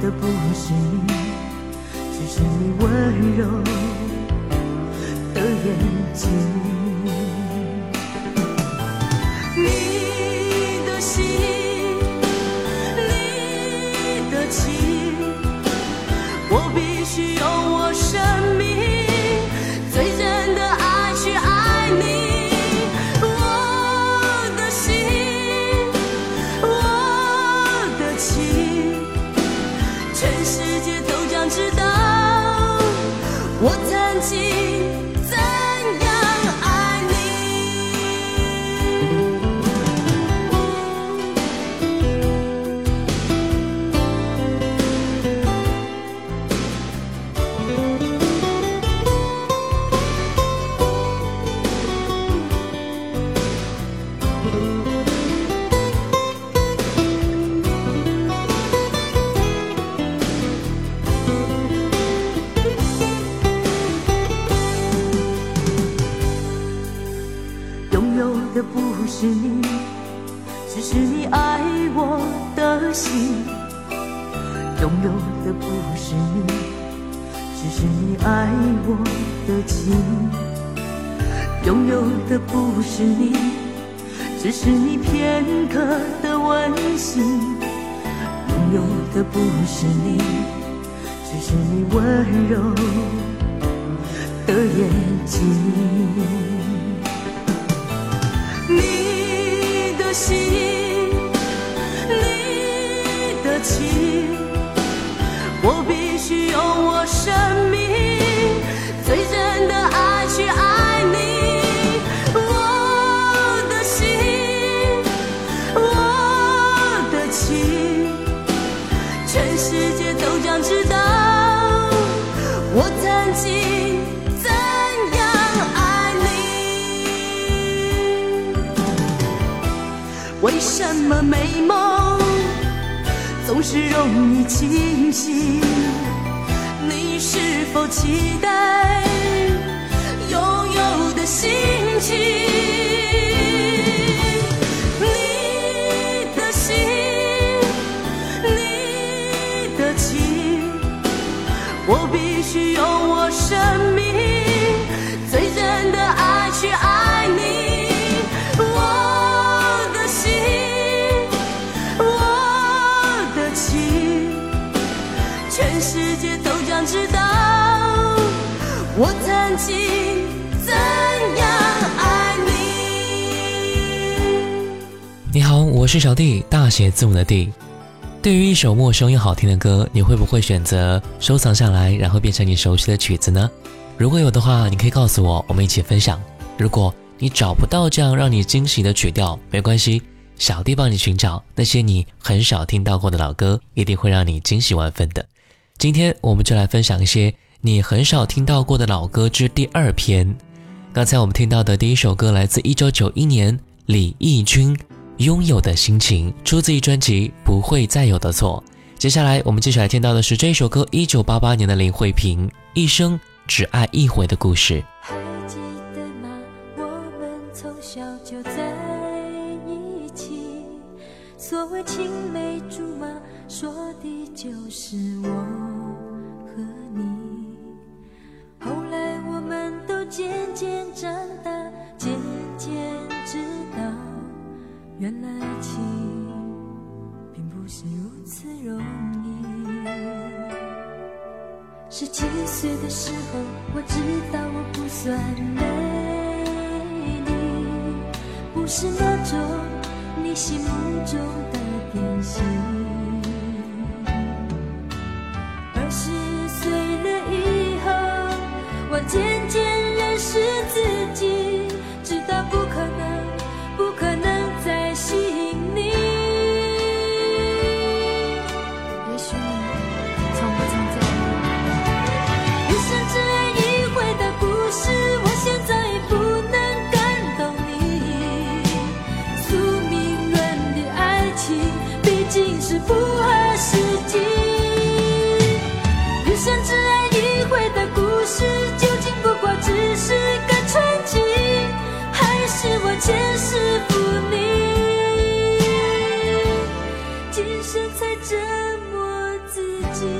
的不是你只是你温柔的眼睛。是你只是你爱我的心拥有的不是你只是你爱我的情。拥有的不是你只是你片刻的温馨。拥有的不是你只是你温柔的眼睛。心你的情我必须用我生命最真的爱去爱你我的心我的情全世界都将知道我曾经什么美梦总是容易清醒你是否期待拥有的心情你的心你的情我必须用我生我是小弟，大写字母的弟。对于一首陌生又好听的歌，你会不会选择收藏下来，然后变成你熟悉的曲子呢？如果有的话，你可以告诉我，我们一起分享。如果你找不到这样让你惊喜的曲调，没关系，小弟帮你寻找那些你很少听到过的老歌，一定会让你惊喜万分的。今天我们就来分享一些你很少听到过的老歌之第二篇。刚才我们听到的第一首歌来自一九九一年李翊君。拥有的心情出自于专辑《不会再有的错》。接下来我们继续来听到的是这一首歌，一九八八年的林慧萍《一生只爱一回的故事》。还记得吗？我们从小就在一起，所谓青梅竹马，说的就是我和你。后来我们都渐渐长大，渐渐。原来爱情并不是如此容易。十七岁的时候，我知道我不算美丽，不是那种你心目中的典型。自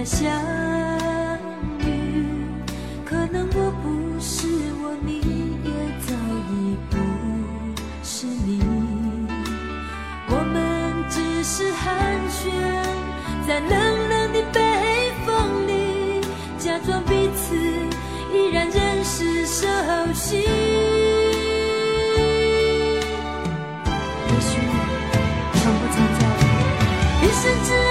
再相遇。可能我不是我，你也早已不是你。我们只是寒暄，在冷冷的北风里，假装彼此依然认识熟悉。也许从不曾在意，一生只爱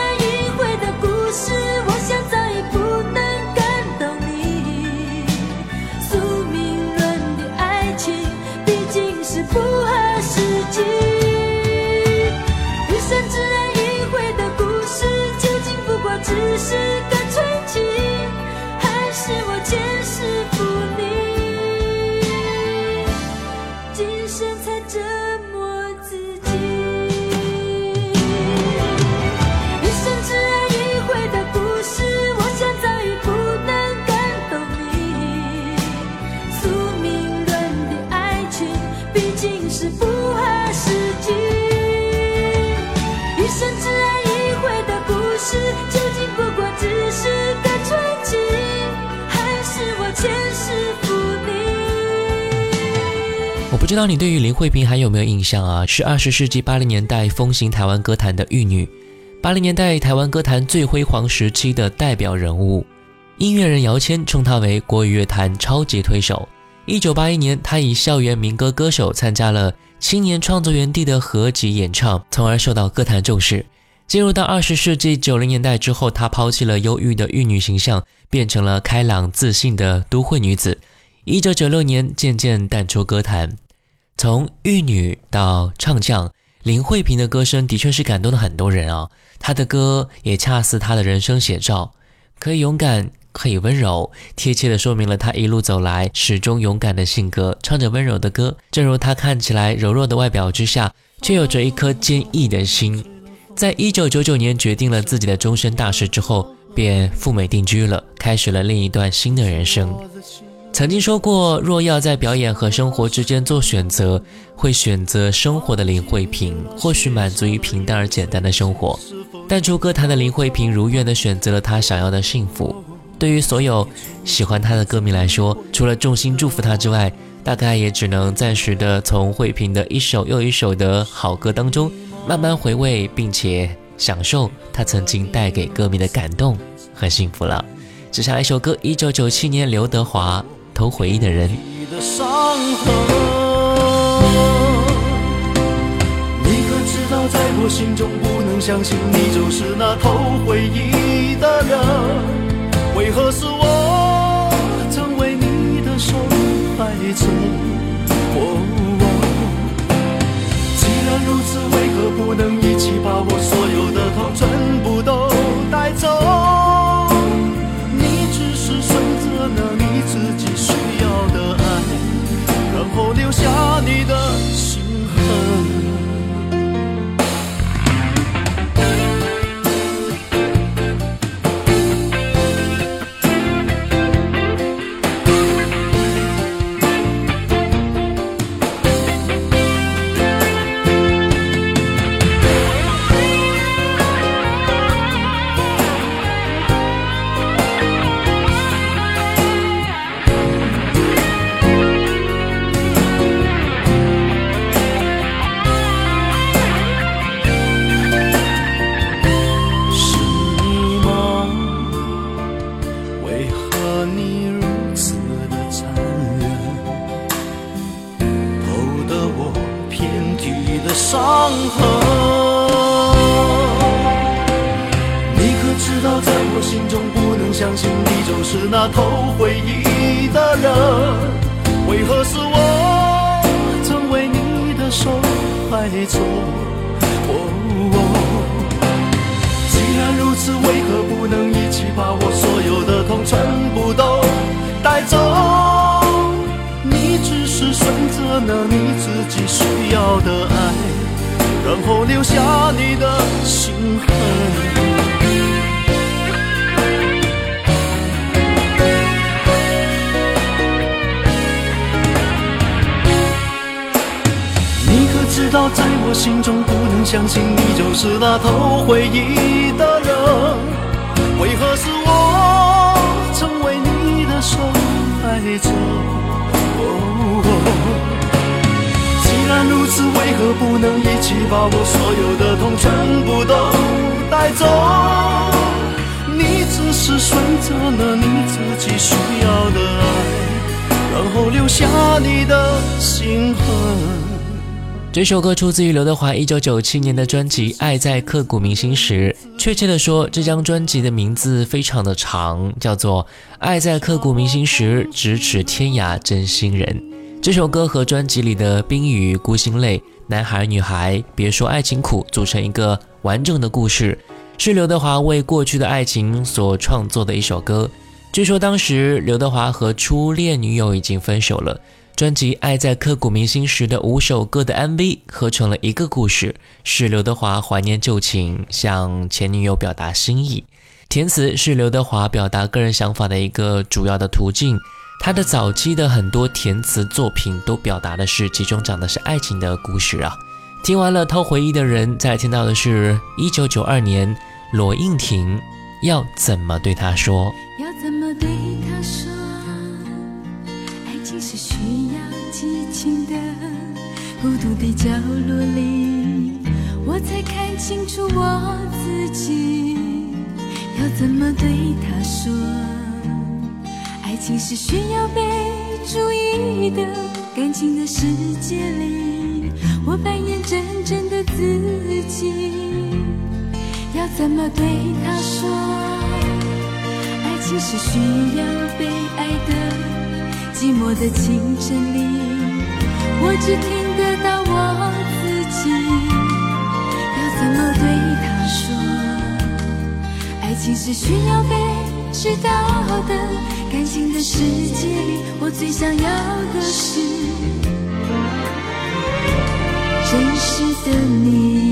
知道你对于林慧萍还有没有印象啊？是二十世纪八零年代风行台湾歌坛的玉女，八零年代台湾歌坛最辉煌时期的代表人物。音乐人姚谦称她为国语乐坛超级推手。一九八一年，她以校园民歌歌手参加了青年创作园地的合集演唱，从而受到歌坛重视。进入到二十世纪九零年代之后，她抛弃了忧郁的玉女形象，变成了开朗自信的都会女子。一九九六年，渐渐淡出歌坛。从玉女到唱将，林慧萍的歌声的确是感动了很多人啊。她的歌也恰似她的人生写照，可以勇敢，可以温柔，贴切地说明了她一路走来始终勇敢的性格。唱着温柔的歌，正如她看起来柔弱的外表之下，却有着一颗坚毅的心。在一九九九年决定了自己的终身大事之后，便赴美定居了，开始了另一段新的人生。曾经说过，若要在表演和生活之间做选择，会选择生活的林慧萍，或许满足于平淡而简单的生活。淡出歌坛的林慧萍如愿地选择了她想要的幸福。对于所有喜欢她的歌迷来说，除了衷心祝福她之外，大概也只能暂时的从慧萍的一首又一首的好歌当中，慢慢回味，并且享受她曾经带给歌迷的感动和幸福了。接下来一首歌，一九九七年刘德华。偷回忆的人，你，可知道，在我心中不能相信你就是那偷回忆的人。为何是我成为你的受害者？哦，既然如此，为何不能一起把我所有的痛全部都带走？留下你的心痕。你可知道在我心中不能相信你就是那偷回忆的人，为何是我成为你的受害者？然如此，为何不能一起把我所有的痛全部都带走？你只是选择了你自己需要的爱，然后留下你的心痕。这首歌出自于刘德华一九九七年的专辑《爱在刻骨铭心时》。确切的说，这张专辑的名字非常的长，叫做《爱在刻骨铭心时，咫尺天涯真心人》。这首歌和专辑里的《冰雨》《孤星泪》《男孩女孩》《别说爱情苦》组成一个完整的故事，是刘德华为过去的爱情所创作的一首歌。据说当时刘德华和初恋女友已经分手了。专辑《爱在刻骨铭心时》的五首歌的 MV 合成了一个故事，是刘德华怀念旧情，向前女友表达心意。填词是刘德华表达个人想法的一个主要的途径。他的早期的很多填词作品都表达的是，其中讲的是爱情的故事啊。听完了《偷回忆的人》，再听到的是一九九二年罗应婷要怎么对他说？要怎么对他说？爱情是需要激情的，孤独的角落里，我才看清楚我自己。要怎么对他说？爱情是需要被注意的，感情的世界里，我扮演真正的自己。要怎么对他说？爱情是需要被爱的。寂寞的清晨里，我只听得到我自己。要怎么对他说？爱情是需要被知道的，感情的世界里，我最想要的是真实的你。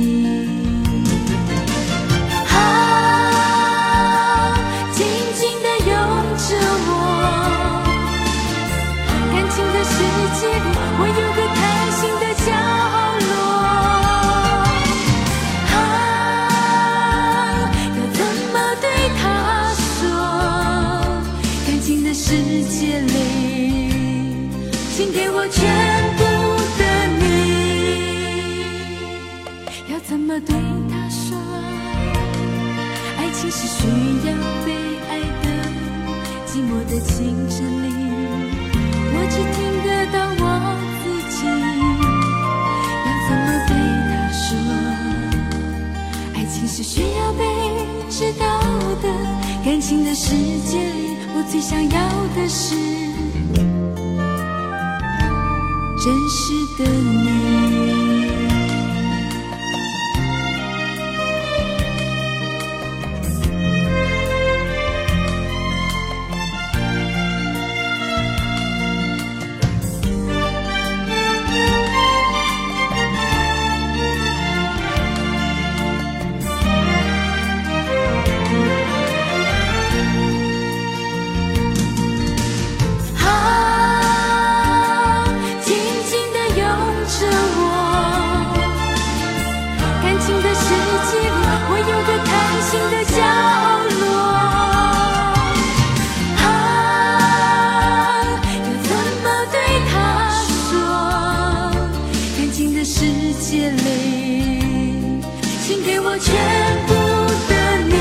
被爱的寂寞的清晨里我只听得到我自己。要怎么对他说爱情是需要被知道的感情的世界里我最想要的是真实的你。全部的你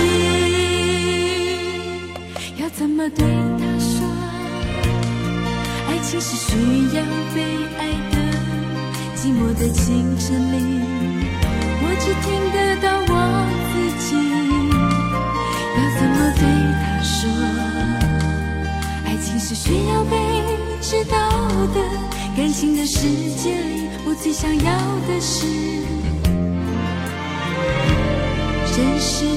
要怎么对他说爱情是需要被爱的寂寞的清晨里我只听得到我自己要怎么对他说爱情是需要被知道的感情的世界里我最想要的是真实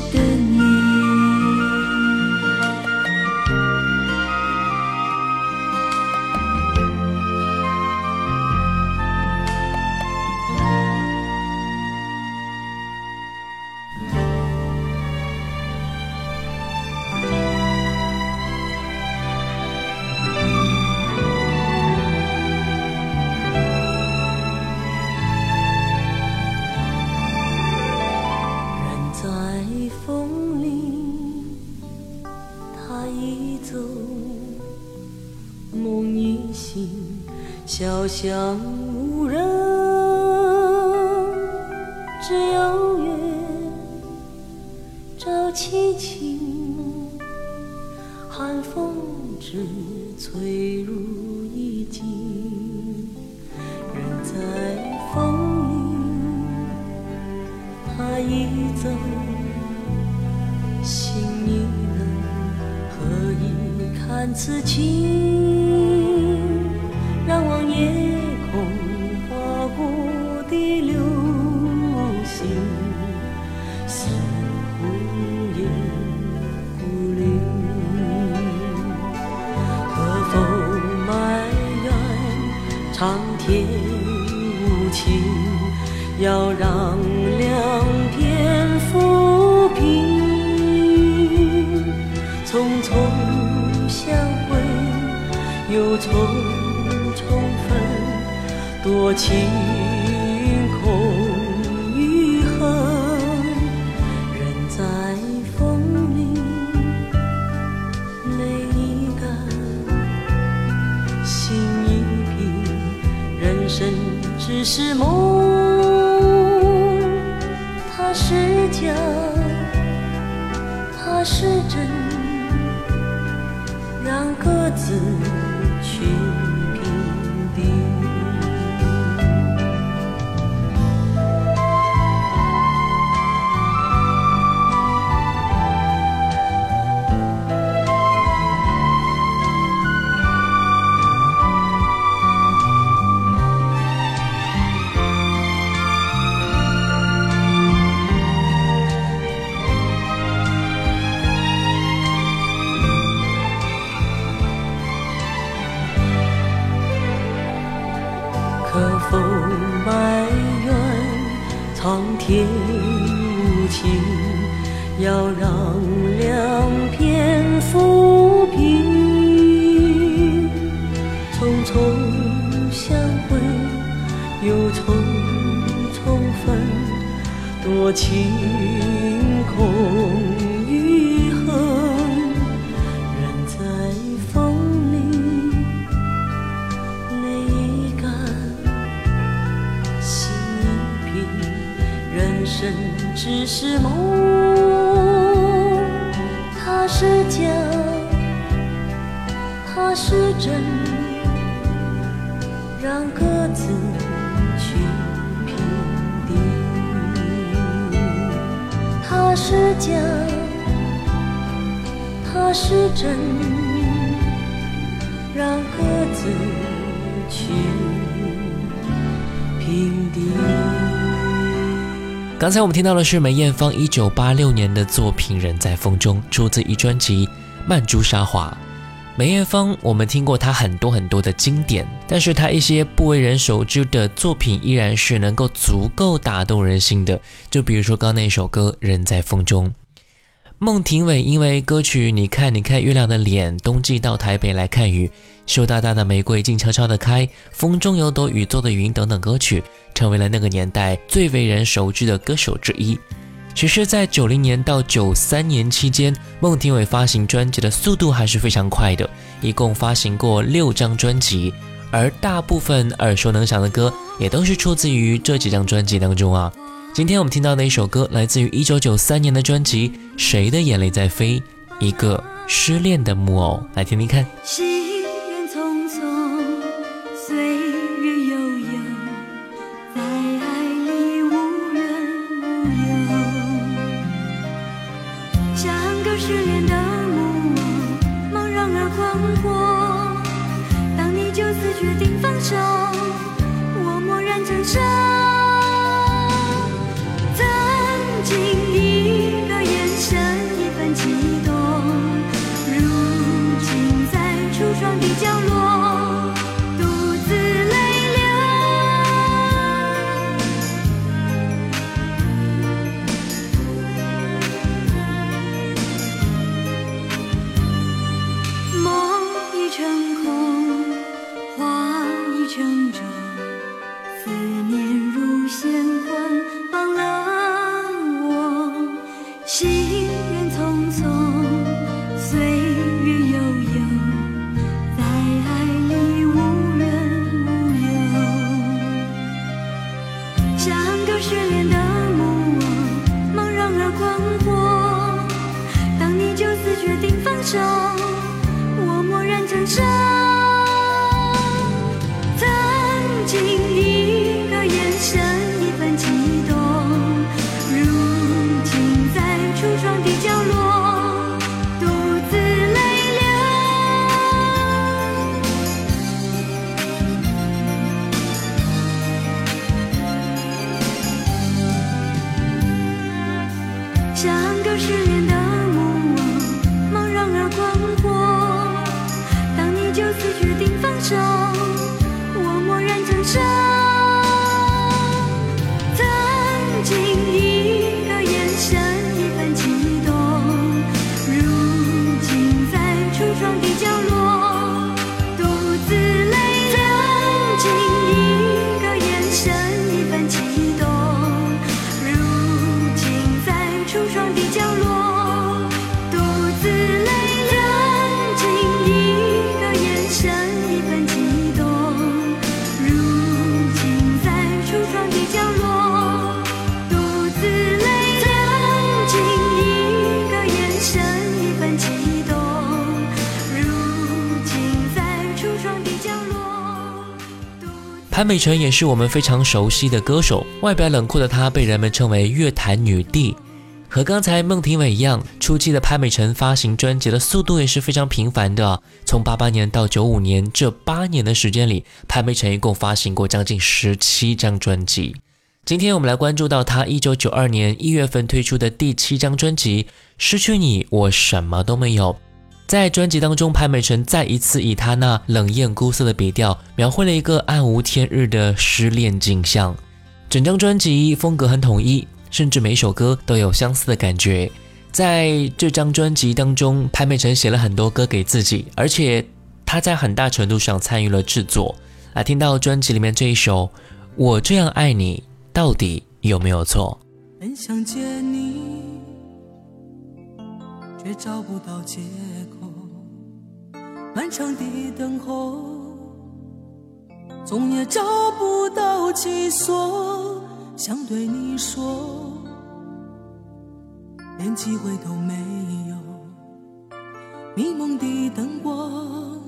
走，心已冷，何以看此情？让望夜空划过的流星，似乎也孤零。可否埋怨苍天无情？要让匆匆分，多情空余恨，人在风里，泪已干。心已平，人生只是梦，它是假，它是真，让各自去云空雨恨，人在风里。泪已干，心已平。人生只是梦，它是假，它是真。让。是假，他是真。让各自去评定。刚才我们听到的是梅艳芳一九八六年的作品《人在风中》，出自一专辑《曼珠沙华》。梅艳芳，我们听过她很多很多的经典，但是她一些不为人熟知的作品依然是能够足够打动人心的。就比如说刚刚那首歌《人在风中》。孟庭苇因为歌曲《你看你看月亮的脸》，冬季到台北来看雨，羞答答的玫瑰静悄悄地开，风中有朵雨做的云等等歌曲，成为了那个年代最为人熟知的歌手之一。其实，在九零年到九三年期间，孟庭苇发行专辑的速度还是非常快的，一共发行过六张专辑，而大部分耳熟能详的歌也都是出自于这几张专辑当中啊。今天我们听到的一首歌，来自于一九九三年的专辑《谁的眼泪在飞》，一个失恋的木偶，来听听看。成伤。潘美辰也是我们非常熟悉的歌手，外表冷酷的她被人们称为乐坛女帝。和刚才孟庭苇一样，初期的潘美辰发行专辑的速度也是非常频繁的。从八八年到九五年这八年的时间里，潘美辰一共发行过将近十七张专辑。今天我们来关注到她一九九二年一月份推出的第七张专辑《失去你，我什么都没有》。在专辑当中，潘美辰再一次以她那冷艳孤涩的笔调，描绘了一个暗无天日的失恋景象。整张专辑风格很统一，甚至每首歌都有相似的感觉。在这张专辑当中，潘美辰写了很多歌给自己，而且她在很大程度上参与了制作。来听到专辑里面这一首《我这样爱你》，到底有没有错？很想见你，却找不到借口。漫长的等候，总也找不到起所。想对你说，连机会都没有。迷蒙的灯光，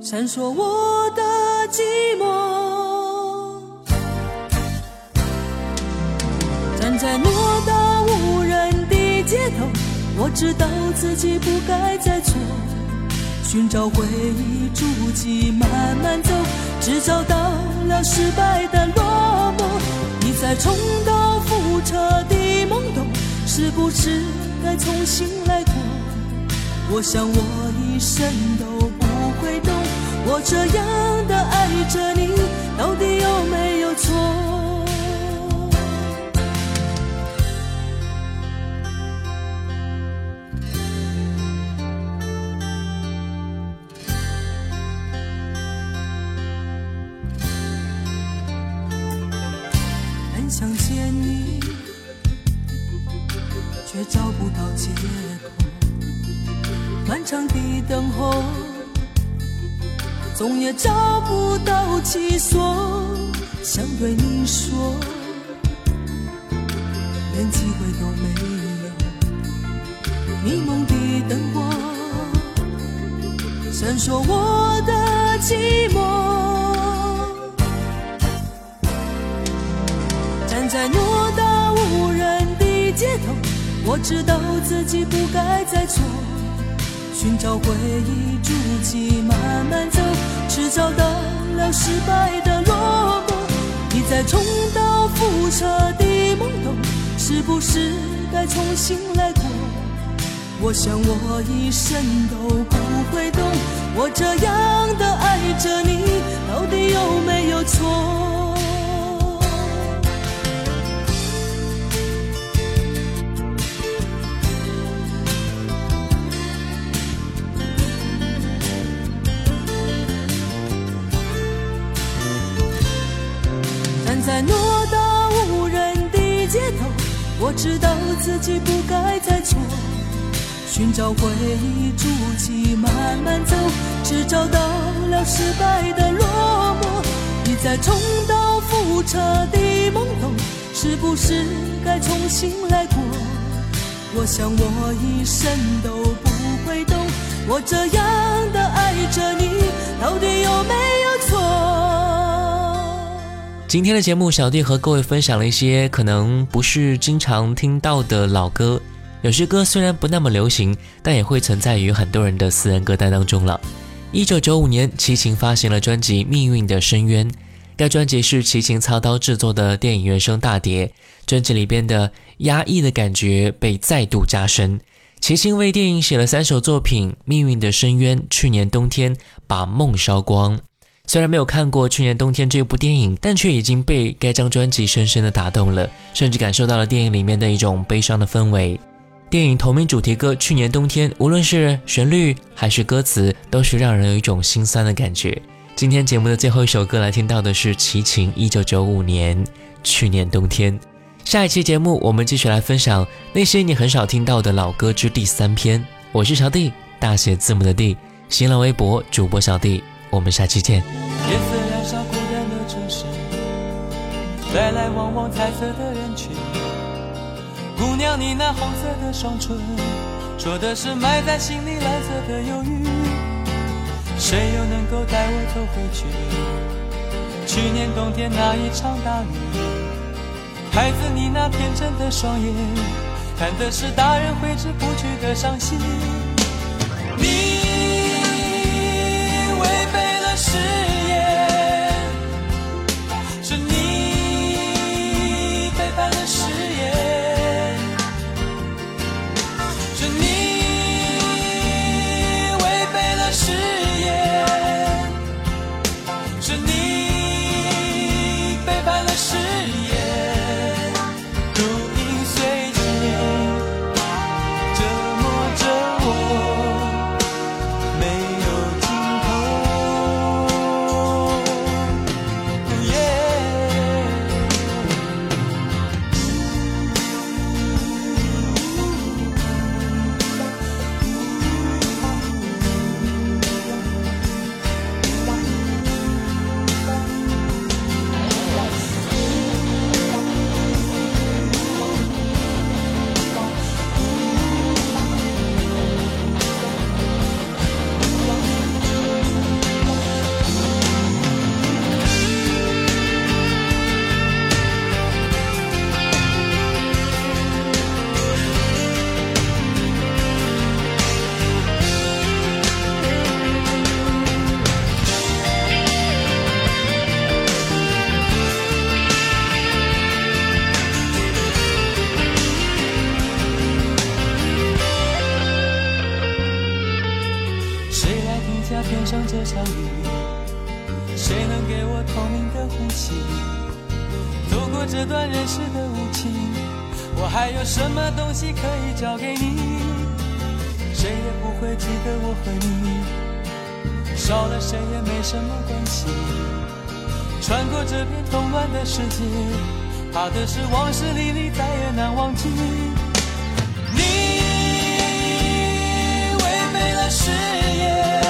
闪烁我的寂寞。站在偌大，我知道自己不该再错。寻找回忆足迹，慢慢走，只找到了失败的落寞。一再重蹈覆辙的懵懂，是不是该重新来过？我想我一生都不会懂，我这样的爱着你，到底有没有错？等候，总也找不到其所。想对你说，连机会都没有。迷蒙的灯光，闪烁我的寂寞。站在偌大无人的街头，我知道自己不该再错。寻找回忆足迹，慢慢走，只找到了失败的落寞。一再重蹈覆辙的懵懂，是不是该重新来过？我想我一生都不会懂，我这样的爱着你，到底有没有错？知道自己不该再错，寻找回忆足迹慢慢走，只找到了失败的落寞，一再重蹈覆辙的懵懂，是不是该重新来过？我想我一生都不会懂，我这样的爱着你，到底有没有？今天的节目，小弟和各位分享了一些可能不是经常听到的老歌。有些歌虽然不那么流行，但也会存在于很多人的私人歌单当中了。一九九五年，齐秦发行了专辑《命运的深渊》，该专辑是齐秦操刀制作的电影原声大碟。专辑里边的压抑的感觉被再度加深。齐秦为电影写了三首作品，《命运的深渊》、去年冬天把梦烧光。虽然没有看过去年冬天这部电影，但却已经被该张专辑深深的打动了，甚至感受到了电影里面的一种悲伤的氛围。电影同名主题歌《去年冬天》，无论是旋律还是歌词，都是让人有一种心酸的感觉。今天节目的最后一首歌来听到的是齐秦一九九五年《去年冬天》。下一期节目我们继续来分享那些你很少听到的老歌之第三篇。我是小弟，大写字母的弟，新浪微博主播小弟。我们下期见。夜色染上孤单的城市，来来往往彩色的人群。姑娘，你那红色的双唇，说的是埋在心里蓝色的忧郁。谁又能够带我走回去？去年冬天那一场大雨。孩子，你那天真的双眼，看的是大人挥之不去的伤心。还有什么东西可以交给你？谁也不会记得我和你，少了谁也没什么关系。穿过这片混乱的世界，怕的是往事历历，再也难忘记。你违背了誓言。